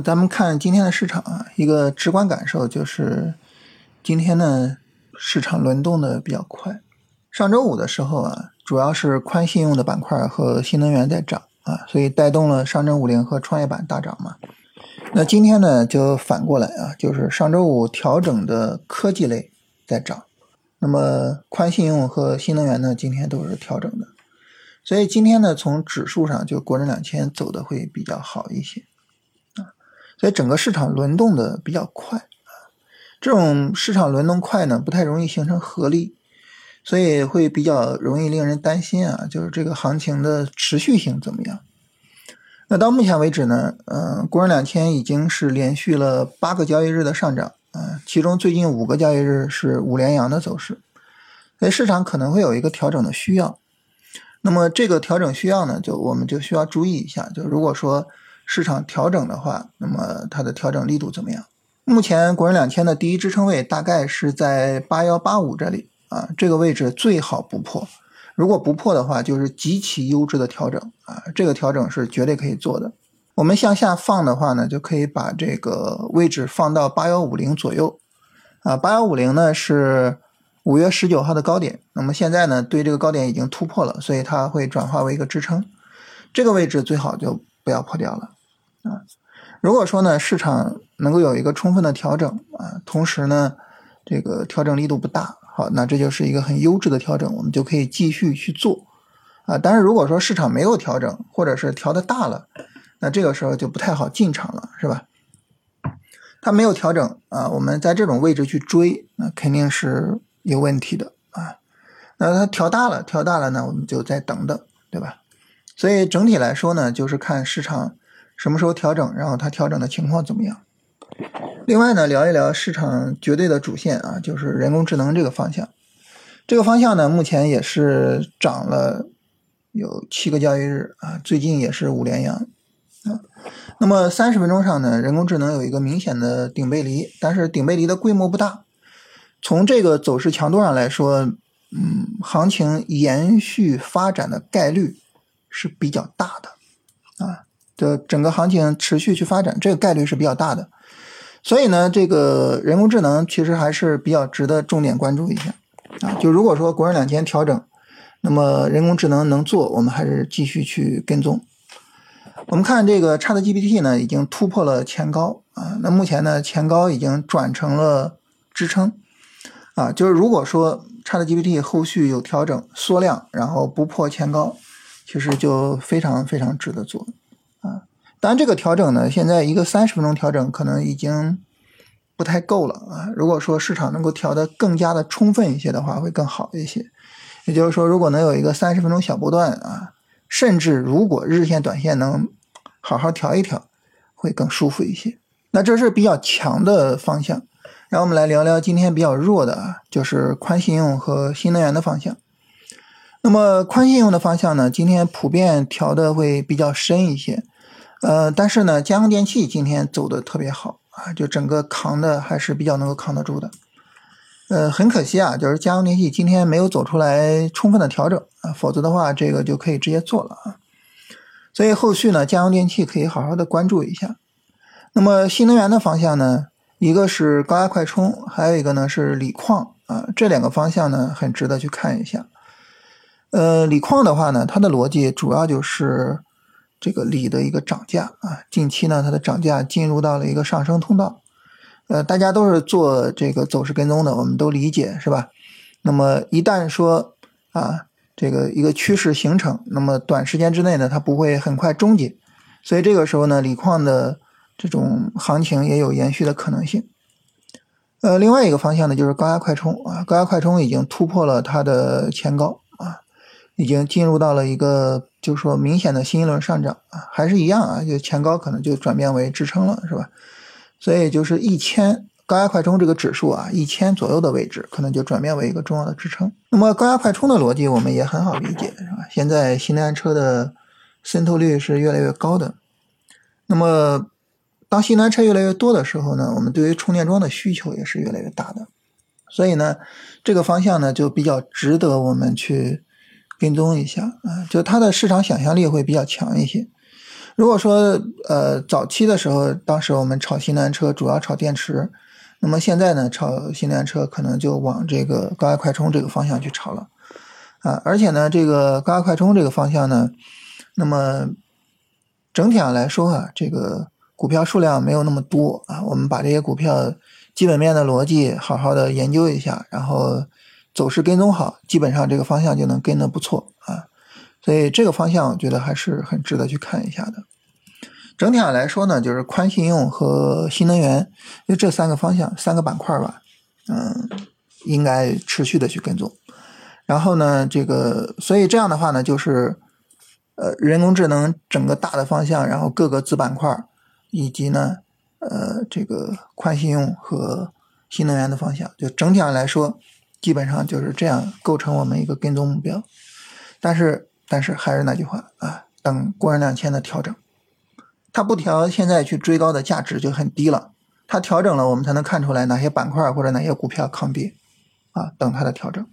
咱们看今天的市场啊，一个直观感受就是，今天呢市场轮动的比较快。上周五的时候啊，主要是宽信用的板块和新能源在涨啊，所以带动了上证五零和创业板大涨嘛。那今天呢就反过来啊，就是上周五调整的科技类在涨，那么宽信用和新能源呢今天都是调整的，所以今天呢从指数上就国证两千走的会比较好一些。所以整个市场轮动的比较快啊，这种市场轮动快呢，不太容易形成合力，所以会比较容易令人担心啊，就是这个行情的持续性怎么样？那到目前为止呢，嗯，国证两千已经是连续了八个交易日的上涨啊，其中最近五个交易日是五连阳的走势，所以市场可能会有一个调整的需要。那么这个调整需要呢，就我们就需要注意一下，就如果说。市场调整的话，那么它的调整力度怎么样？目前国人两千的第一支撑位大概是在八幺八五这里啊，这个位置最好不破。如果不破的话，就是极其优质的调整啊，这个调整是绝对可以做的。我们向下放的话呢，就可以把这个位置放到八幺五零左右啊。八幺五零呢是五月十九号的高点，那么现在呢对这个高点已经突破了，所以它会转化为一个支撑。这个位置最好就不要破掉了。啊，如果说呢，市场能够有一个充分的调整啊，同时呢，这个调整力度不大，好，那这就是一个很优质的调整，我们就可以继续去做啊。但是如果说市场没有调整，或者是调的大了，那这个时候就不太好进场了，是吧？它没有调整啊，我们在这种位置去追，那肯定是有问题的啊。那它调大了，调大了呢，我们就再等等，对吧？所以整体来说呢，就是看市场。什么时候调整，然后它调整的情况怎么样？另外呢，聊一聊市场绝对的主线啊，就是人工智能这个方向。这个方向呢，目前也是涨了有七个交易日啊，最近也是五连阳啊。那么三十分钟上呢，人工智能有一个明显的顶背离，但是顶背离的规模不大。从这个走势强度上来说，嗯，行情延续发展的概率是比较大的啊。的整个行情持续去发展，这个概率是比较大的，所以呢，这个人工智能其实还是比较值得重点关注一下啊。就如果说国证两千调整，那么人工智能能做，我们还是继续去跟踪。我们看这个 ChatGPT 呢，已经突破了前高啊，那目前呢，前高已经转成了支撑啊。就是如果说 ChatGPT 后续有调整缩量，然后不破前高，其实就非常非常值得做。啊，当然这个调整呢，现在一个三十分钟调整可能已经不太够了啊。如果说市场能够调得更加的充分一些的话，会更好一些。也就是说，如果能有一个三十分钟小波段啊，甚至如果日线、短线能好好调一调，会更舒服一些。那这是比较强的方向。然后我们来聊聊今天比较弱的啊，就是宽信用和新能源的方向。那么宽信用的方向呢，今天普遍调的会比较深一些。呃，但是呢，家用电器今天走的特别好啊，就整个扛的还是比较能够扛得住的。呃，很可惜啊，就是家用电器今天没有走出来充分的调整啊，否则的话，这个就可以直接做了啊。所以后续呢，家用电器可以好好的关注一下。那么新能源的方向呢，一个是高压快充，还有一个呢是锂矿啊，这两个方向呢很值得去看一下。呃，锂矿的话呢，它的逻辑主要就是。这个锂的一个涨价啊，近期呢，它的涨价进入到了一个上升通道。呃，大家都是做这个走势跟踪的，我们都理解是吧？那么一旦说啊，这个一个趋势形成，那么短时间之内呢，它不会很快终结，所以这个时候呢，锂矿的这种行情也有延续的可能性。呃，另外一个方向呢，就是高压快充啊，高压快充已经突破了它的前高啊，已经进入到了一个。就是说，明显的新一轮上涨啊，还是一样啊，就前高可能就转变为支撑了，是吧？所以就是一千高压快充这个指数啊，一千左右的位置，可能就转变为一个重要的支撑。那么高压快充的逻辑我们也很好理解，是吧？现在新能源车的渗透率是越来越高的，那么当新能源车越来越多的时候呢，我们对于充电桩的需求也是越来越大的，所以呢，这个方向呢就比较值得我们去。跟踪一下啊，就它的市场想象力会比较强一些。如果说呃早期的时候，当时我们炒新能源车主要炒电池，那么现在呢炒新能源车可能就往这个高压快充这个方向去炒了啊，而且呢这个高压快充这个方向呢，那么整体上来说啊，这个股票数量没有那么多啊，我们把这些股票基本面的逻辑好好的研究一下，然后走势跟踪好，基本上这个方向就能跟得不错啊。所以这个方向我觉得还是很值得去看一下的。整体上来说呢，就是宽信用和新能源，就这三个方向、三个板块吧，嗯，应该持续的去跟踪。然后呢，这个所以这样的话呢，就是呃人工智能整个大的方向，然后各个子板块以及呢呃这个宽信用和新能源的方向，就整体上来说，基本上就是这样构成我们一个跟踪目标。但是。但是还是那句话啊，等过人两千的调整，它不调，现在去追高的价值就很低了。它调整了，我们才能看出来哪些板块或者哪些股票抗跌啊，等它的调整。